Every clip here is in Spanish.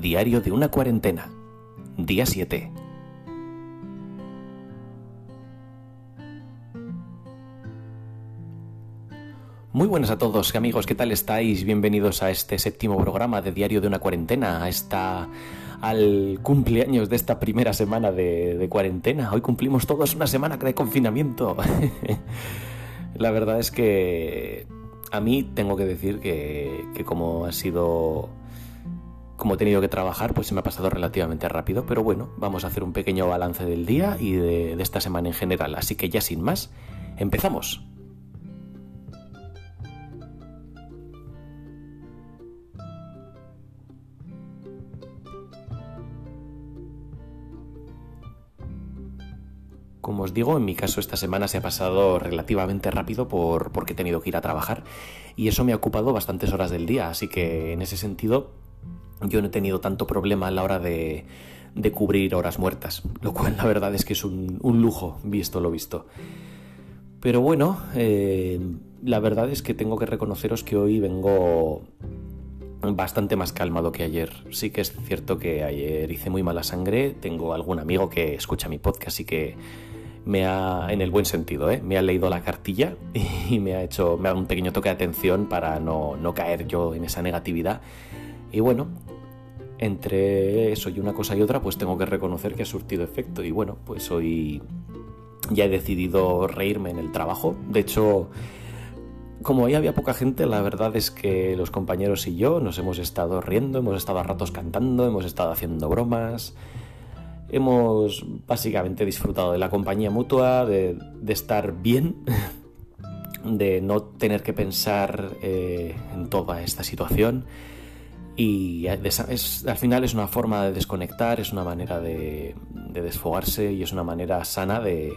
Diario de una cuarentena. Día 7. Muy buenas a todos amigos, ¿qué tal estáis? Bienvenidos a este séptimo programa de Diario de una cuarentena, a esta, al cumpleaños de esta primera semana de, cuarentena. Hoy cumplimos todos una semana de confinamiento. La verdad es que a mí tengo que decir que, que como ha sido como he tenido que trabajar, pues se me ha pasado relativamente rápido, pero bueno, vamos a hacer un pequeño balance del día y de, esta semana en general, así que ya sin más, empezamos. Como os digo, en mi caso esta semana se ha pasado relativamente rápido por, porque he tenido que ir a trabajar. Y eso me ha ocupado bastantes horas del día, así que en ese sentido yo no he tenido tanto problema a la hora de, de cubrir horas muertas, lo cual la verdad es que es un, lujo, visto lo visto. Pero bueno, eh, la verdad es que tengo que reconoceros que hoy vengo bastante más calmado que ayer. Sí que es cierto que ayer hice muy mala sangre, tengo algún amigo que escucha mi podcast y que me ha, en el buen sentido, ¿eh? me ha leído la cartilla y me ha hecho, me ha dado un pequeño toque de atención para no, no caer yo en esa negatividad. Y bueno, entre eso y una cosa y otra, pues tengo que reconocer que ha surtido efecto. Y bueno, pues hoy ya he decidido reírme en el trabajo. De hecho, como ahí había poca gente, la verdad es que los compañeros y yo nos hemos estado riendo, hemos estado a ratos cantando, hemos estado haciendo bromas hemos básicamente disfrutado de la compañía mutua, de, estar bien, de no tener que pensar eh, en toda esta situación. Y al final es una forma de desconectar, es una manera de, desfogarse y es una manera sana de,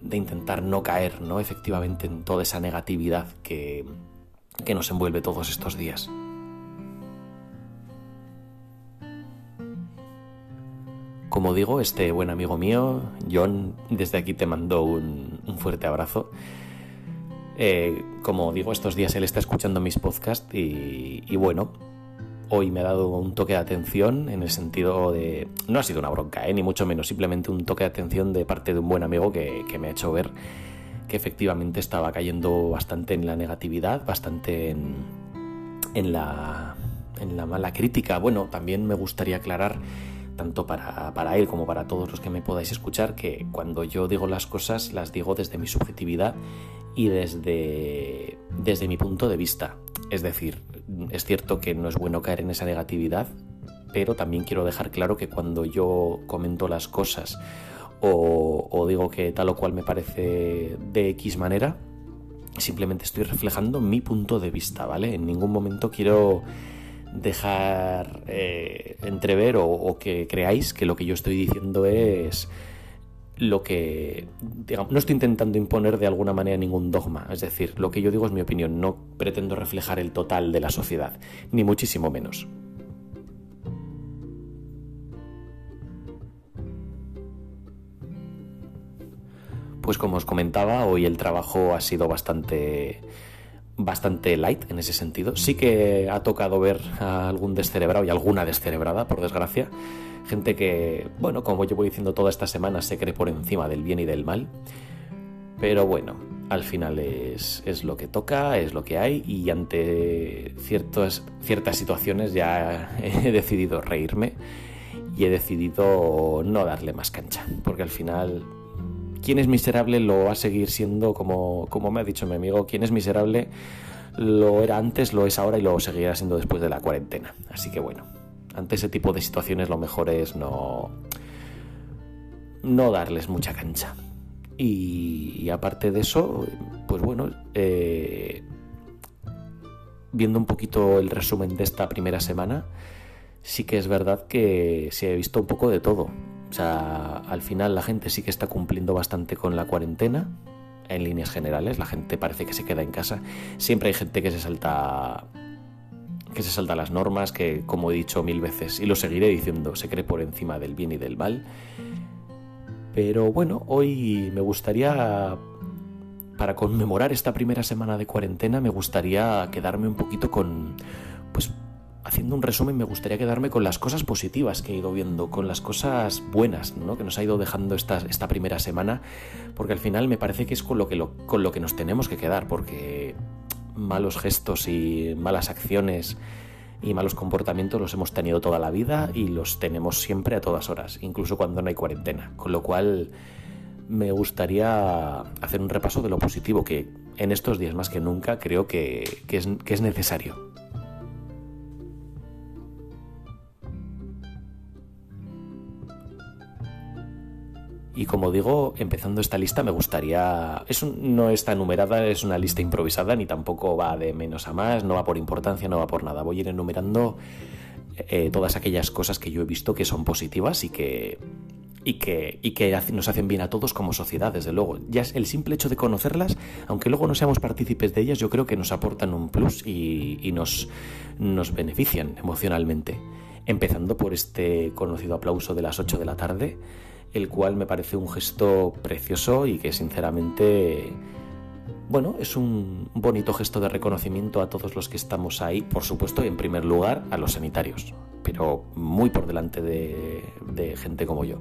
de, intentar no caer ¿no? efectivamente en toda esa negatividad que, que nos envuelve todos estos días. Como digo, este buen amigo mío, John, desde aquí te mando un, fuerte abrazo. Eh, como digo, estos días él está escuchando mis podcasts y, bueno, hoy me ha dado un toque de atención en el sentido de... No ha sido una bronca, ¿eh? ni mucho menos, simplemente un toque de atención de parte de un buen amigo que, me ha hecho ver que efectivamente estaba cayendo bastante en la negatividad, bastante en, en, la, en la mala crítica. Bueno, también me gustaría aclarar tanto para, él como para todos los que me podáis escuchar, que cuando yo digo las cosas las digo desde mi subjetividad y desde mi punto de vista. Es decir, es cierto que no es bueno caer en esa negatividad, pero también quiero dejar claro que cuando yo comento las cosas o, digo que tal o cual me parece de X manera, simplemente estoy reflejando mi punto de vista, ¿vale? En ningún momento quiero dejar eh, entrever o, que creáis que lo que yo estoy diciendo es lo que digamos, no estoy intentando imponer de alguna manera ningún dogma, es decir, lo que yo digo es mi opinión, no pretendo reflejar el total de la sociedad, ni muchísimo menos. Pues como os comentaba, hoy el trabajo ha sido bastante bastante light en ese sentido. Sí que ha tocado ver a algún descerebrado y alguna descerebrada, por desgracia. Gente que, bueno, como llevo diciendo toda esta semana, se cree por encima del bien y del mal. Pero bueno, al final es, es lo que toca, es lo que hay y ante ciertas, ciertas situaciones ya he decidido reírme y he decidido no darle más cancha, porque al final quien es miserable lo va a seguir siendo, como, como me ha dicho mi amigo, quien es miserable lo era antes, lo es ahora y lo seguirá siendo después de la cuarentena. Así que bueno, ante ese tipo de situaciones lo mejor es no, no darles mucha cancha. Y, aparte de eso, pues bueno, eh, viendo un poquito el resumen de esta primera semana, sí que es verdad que se ha visto un poco de todo. O sea, al final la gente sí que está cumpliendo bastante con la cuarentena, en líneas generales, la gente parece que se queda en casa. Siempre hay gente que se salta que se salta las normas, que como he dicho mil veces y lo seguiré diciendo, se cree por encima del bien y del mal. Pero bueno, hoy me gustaría para conmemorar esta primera semana de cuarentena me gustaría quedarme un poquito con pues haciendo un resumen, me gustaría quedarme con las cosas positivas que he ido viendo, con las cosas buenas ¿no? que nos ha ido dejando esta, esta primera semana, porque al final me parece que es con lo que, con lo que nos tenemos que quedar, porque malos gestos y malas acciones y malos comportamientos los hemos tenido toda la vida y los tenemos siempre a todas horas, incluso cuando no hay cuarentena. Con lo cual me gustaría hacer un repaso de lo positivo que en estos días más que nunca creo que, que es necesario. Y como digo, empezando esta lista me gustaría... Es no está numerada, es una lista improvisada, ni tampoco va de menos a más, no va por importancia, no va por nada. Voy a ir enumerando eh, todas aquellas cosas que yo he visto que son positivas y que, y que, y que nos hacen bien a todos como sociedad, desde luego. Ya es el simple hecho de conocerlas, aunque luego no seamos partícipes de ellas, yo creo que nos aportan un plus y, y nos, nos benefician emocionalmente. Empezando por este conocido aplauso de las 8 de la tarde el cual me parece un gesto precioso y que sinceramente, bueno, es un bonito gesto de reconocimiento a todos los que estamos ahí, por supuesto, y en primer lugar a los sanitarios, pero muy por delante de, gente como yo.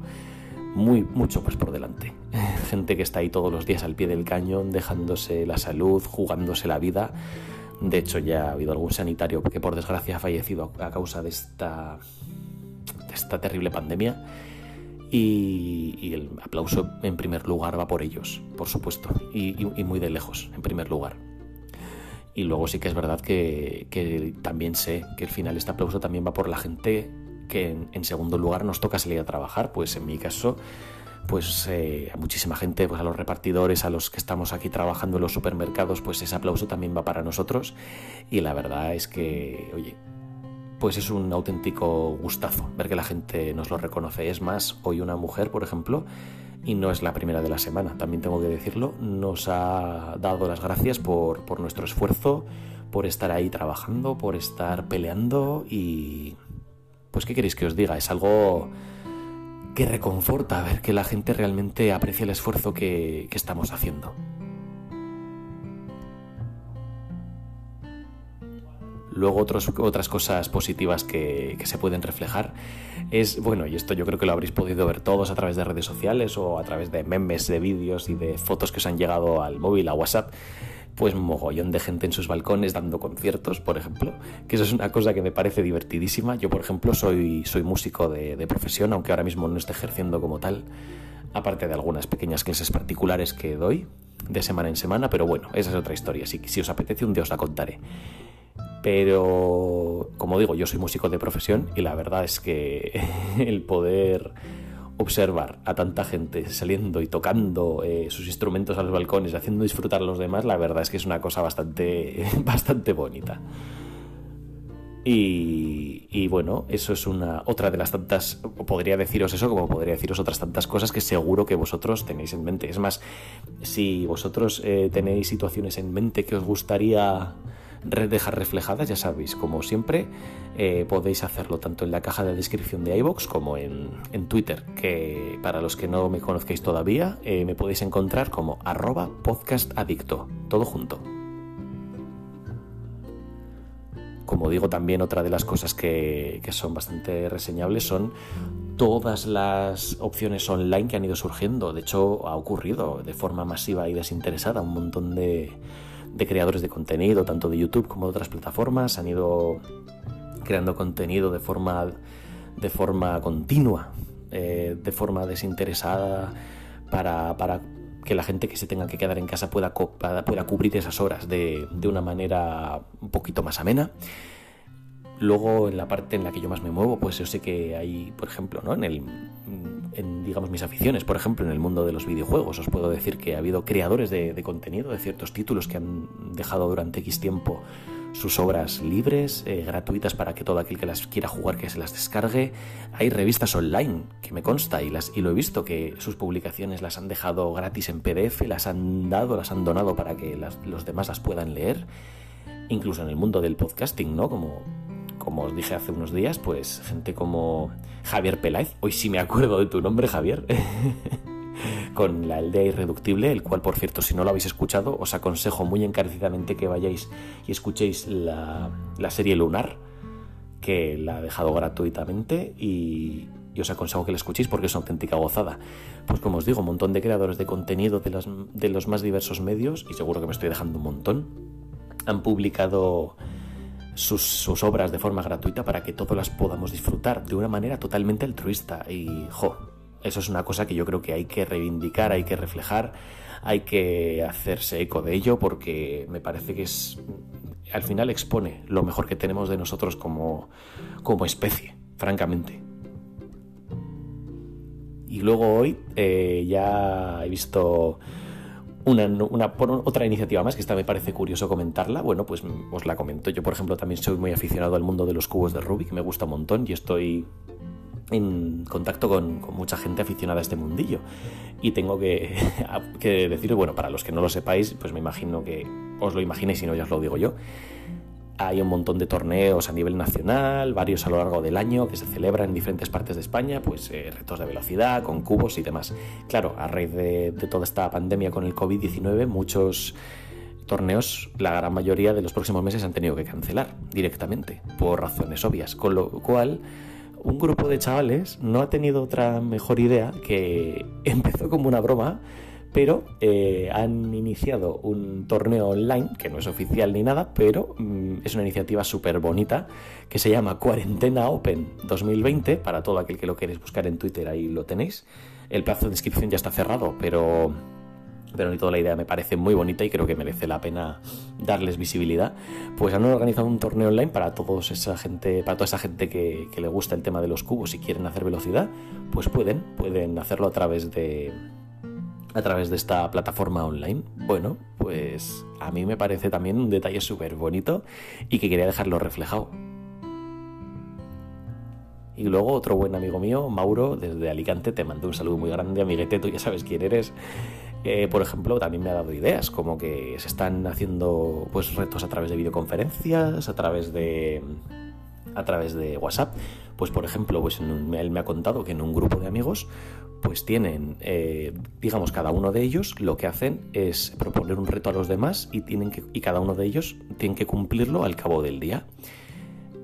Muy, mucho más por delante. Gente que está ahí todos los días al pie del cañón, dejándose la salud, jugándose la vida. De hecho, ya ha habido algún sanitario que por desgracia ha fallecido a causa de esta, de esta terrible pandemia y, el aplauso en primer lugar va por ellos, por supuesto, y, muy de lejos, en primer lugar. Y luego sí que es verdad que, también sé que al final este aplauso también va por la gente que en, segundo lugar nos toca salir a trabajar, pues en mi caso pues eh, a muchísima gente, pues a los repartidores, a los que estamos aquí trabajando en los supermercados, pues ese aplauso también va para nosotros. Y la verdad es que, oye, pues es un auténtico gustazo ver que la gente nos lo reconoce. Es más, hoy una mujer, por ejemplo, y no es la primera de la semana, también tengo que decirlo, nos ha dado las gracias por, por nuestro esfuerzo, por estar ahí trabajando, por estar peleando y... Pues qué queréis que os diga, es algo que reconforta ver que la gente realmente aprecia el esfuerzo que, que estamos haciendo. Luego otras cosas positivas que, se pueden reflejar es, bueno, y esto yo creo que lo habréis podido ver todos a través de redes sociales o a través de memes, de vídeos y de fotos que os han llegado al móvil, a WhatsApp, pues mogollón de gente en sus balcones dando conciertos, por ejemplo, que eso es una cosa que me parece divertidísima. Yo, por ejemplo, soy, soy músico de, de profesión, aunque ahora mismo no esté ejerciendo como tal, aparte de algunas pequeñas clases particulares que doy de semana en semana, pero bueno, esa es otra historia, así que si os apetece un día os la contaré. Pero, como digo, yo soy músico de profesión y la verdad es que el poder observar a tanta gente saliendo y tocando eh, sus instrumentos a los balcones, haciendo disfrutar a los demás, la verdad es que es una cosa bastante, bastante bonita. Y, y, bueno, eso es una otra de las tantas, podría deciros eso como podría deciros otras tantas cosas que seguro que vosotros tenéis en mente. Es más, si vosotros eh, tenéis situaciones en mente que os gustaría dejar reflejadas, ya sabéis, como siempre, eh, podéis hacerlo tanto en la caja de descripción de iBox como en, Twitter, que para los que no me conozcáis todavía, eh, me podéis encontrar como arroba podcastadicto, todo junto. Como digo, también otra de las cosas que, que son bastante reseñables son todas las opciones online que han ido surgiendo. De hecho, ha ocurrido de forma masiva y desinteresada un montón de, de creadores de contenido, tanto de YouTube como de otras plataformas, han ido creando contenido de forma, de forma continua, eh, de forma desinteresada, para, para, que la gente que se tenga que quedar en casa pueda, pueda cubrir esas horas de, de una manera un poquito más amena. Luego, en la parte en la que yo más me muevo, pues yo sé que hay, por ejemplo, ¿no? en, el, en digamos, mis aficiones, por ejemplo, en el mundo de los videojuegos, os puedo decir que ha habido creadores de, contenido de ciertos títulos que han dejado durante X tiempo sus obras libres, eh, gratuitas para que todo aquel que las quiera jugar que se las descargue. Hay revistas online, que me consta y, las, y lo he visto, que sus publicaciones las han dejado gratis en PDF, las han dado, las han donado para que los demás las puedan leer. Incluso en el mundo del podcasting, ¿no? Como como os dije hace unos días, pues gente como Javier Peláez, hoy sí me acuerdo de tu nombre, Javier, con la aldea irreductible, el cual, por cierto, si no lo habéis escuchado, os aconsejo muy encarecidamente que vayáis y escuchéis la, serie Lunar, que la ha dejado gratuitamente y, os aconsejo que la escuchéis porque es una auténtica gozada. Pues como os digo, un montón de creadores de contenido de los, de los más diversos medios, y seguro que me estoy dejando un montón, han publicado sus, obras de forma gratuita para que todos las podamos disfrutar de una manera totalmente altruista. Y, jo, eso es una cosa que yo creo que hay que reivindicar, hay que reflejar, hay que hacerse eco de ello porque me parece que es al final expone lo mejor que tenemos de nosotros como, como especie, francamente. Y luego hoy eh, ya he visto una, otra iniciativa más que esta me parece curioso comentarla. Bueno, pues os la comento. Yo, por ejemplo, también soy muy aficionado al mundo de los cubos de Rubik, me gusta un montón y estoy en contacto con, mucha gente aficionada a este mundillo. Y tengo que, que decir, bueno, para los que no lo sepáis, pues me imagino que os lo imaginéis y no ya os lo digo yo. Hay un montón de torneos a nivel nacional, varios a lo largo del año que se celebran en diferentes partes de España, pues eh, retos de velocidad, con cubos y demás. Claro, a raíz de, de toda esta pandemia con el COVID-19, muchos torneos, la gran mayoría de los próximos meses han tenido que cancelar directamente, por razones obvias, con lo cual un grupo de chavales no ha tenido otra mejor idea que empezó como una broma, pero eh, han iniciado un torneo online, que no es oficial ni nada, pero mm, es una iniciativa súper bonita, que se llama Cuarentena Open 2020, para todo aquel que lo queréis buscar en Twitter, ahí lo tenéis. El plazo de inscripción ya está cerrado, pero pero ni toda la idea me parece muy bonita y creo que merece la pena darles visibilidad, pues han organizado un torneo online para todos esa gente, para toda esa gente que, le gusta el tema de los cubos y quieren hacer velocidad, pues pueden, pueden hacerlo a través de a través de esta plataforma online. Bueno, pues a mí me parece también un detalle súper bonito y que quería dejarlo reflejado. Y luego otro buen amigo mío, Mauro, desde Alicante, te mando un saludo muy grande, amiguete, tú ya sabes quién eres. Eh, por ejemplo, también me ha dado ideas, como que se están haciendo pues retos a través de videoconferencias, a través de a través de WhatsApp. Pues por ejemplo, pues él me ha contado que en un grupo de amigos pues tienen, eh, digamos, cada uno de ellos lo que hacen es proponer un reto a los demás y, tienen que, y cada uno de ellos tiene que cumplirlo al cabo del día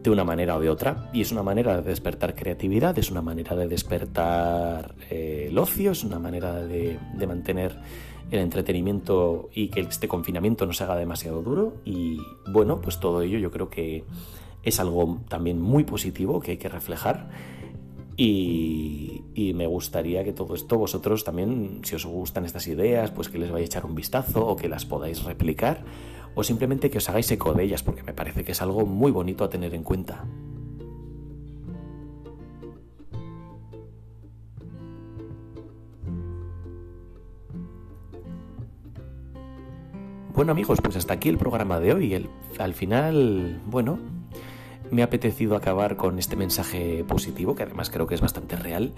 de una manera o de otra. Y es una manera de despertar creatividad, es una manera de despertar eh, el ocio, es una manera de, mantener el entretenimiento y que este confinamiento no se haga demasiado duro. Y bueno, pues todo ello yo creo que es algo también muy positivo que hay que reflejar. Y, me gustaría que todo esto vosotros también, si os gustan estas ideas, pues que les vayáis a echar un vistazo o que las podáis replicar o simplemente que os hagáis eco de ellas, porque me parece que es algo muy bonito a tener en cuenta. Bueno amigos, pues hasta aquí el programa de hoy. Al final, bueno, me ha apetecido acabar con este mensaje positivo, que además creo que es bastante real.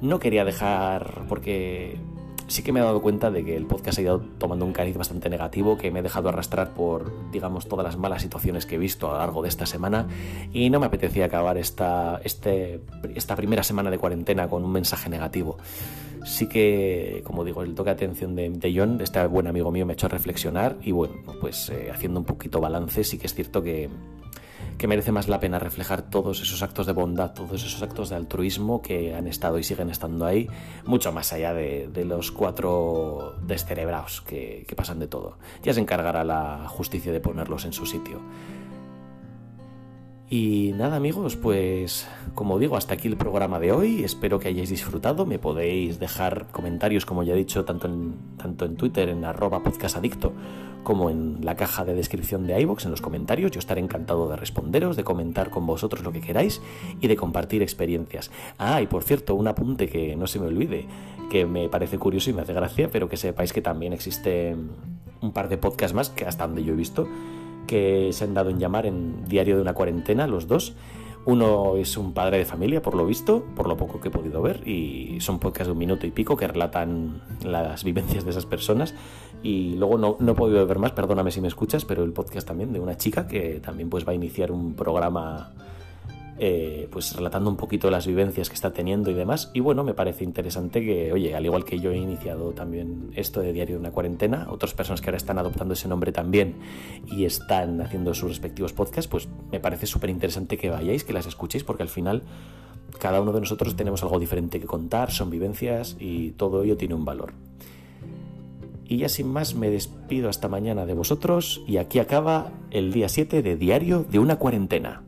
No quería dejar, porque sí que me he dado cuenta de que el podcast ha ido tomando un cariz bastante negativo, que me he dejado arrastrar por, digamos, todas las malas situaciones que he visto a lo largo de esta semana y no me apetecía acabar esta, este, esta primera semana de cuarentena con un mensaje negativo. Sí que, como digo, el toque de atención de, de John, este buen amigo mío, me ha hecho reflexionar y bueno, pues eh, haciendo un poquito balance, sí que es cierto que que merece más la pena reflejar todos esos actos de bondad, todos esos actos de altruismo que han estado y siguen estando ahí, mucho más allá de, los cuatro descerebrados que, pasan de todo. Ya se encargará la justicia de ponerlos en su sitio. Y nada amigos, pues como digo, hasta aquí el programa de hoy. Espero que hayáis disfrutado. Me podéis dejar comentarios, como ya he dicho, tanto en, tanto en Twitter, en arroba podcastadicto, como en la caja de descripción de iVoox, en los comentarios. Yo estaré encantado de responderos, de comentar con vosotros lo que queráis y de compartir experiencias. Ah, y por cierto, un apunte que no se me olvide, que me parece curioso y me hace gracia, pero que sepáis que también existe un par de podcasts más que hasta donde yo he visto que se han dado en llamar en Diario de una cuarentena, los dos. Uno es un padre de familia, por lo visto, por lo poco que he podido ver, y son podcasts de un minuto y pico que relatan las vivencias de esas personas. Y luego no, no he podido ver más, perdóname si me escuchas, pero el podcast también de una chica que también pues va a iniciar un programa eh, pues relatando un poquito las vivencias que está teniendo y demás. Y bueno, me parece interesante que, oye, al igual que yo he iniciado también esto de Diario de una Cuarentena, otras personas que ahora están adoptando ese nombre también y están haciendo sus respectivos podcasts, pues me parece súper interesante que vayáis, que las escuchéis, porque al final cada uno de nosotros tenemos algo diferente que contar, son vivencias y todo ello tiene un valor. Y ya sin más me despido hasta mañana de vosotros y aquí acaba el día 7 de Diario de una Cuarentena.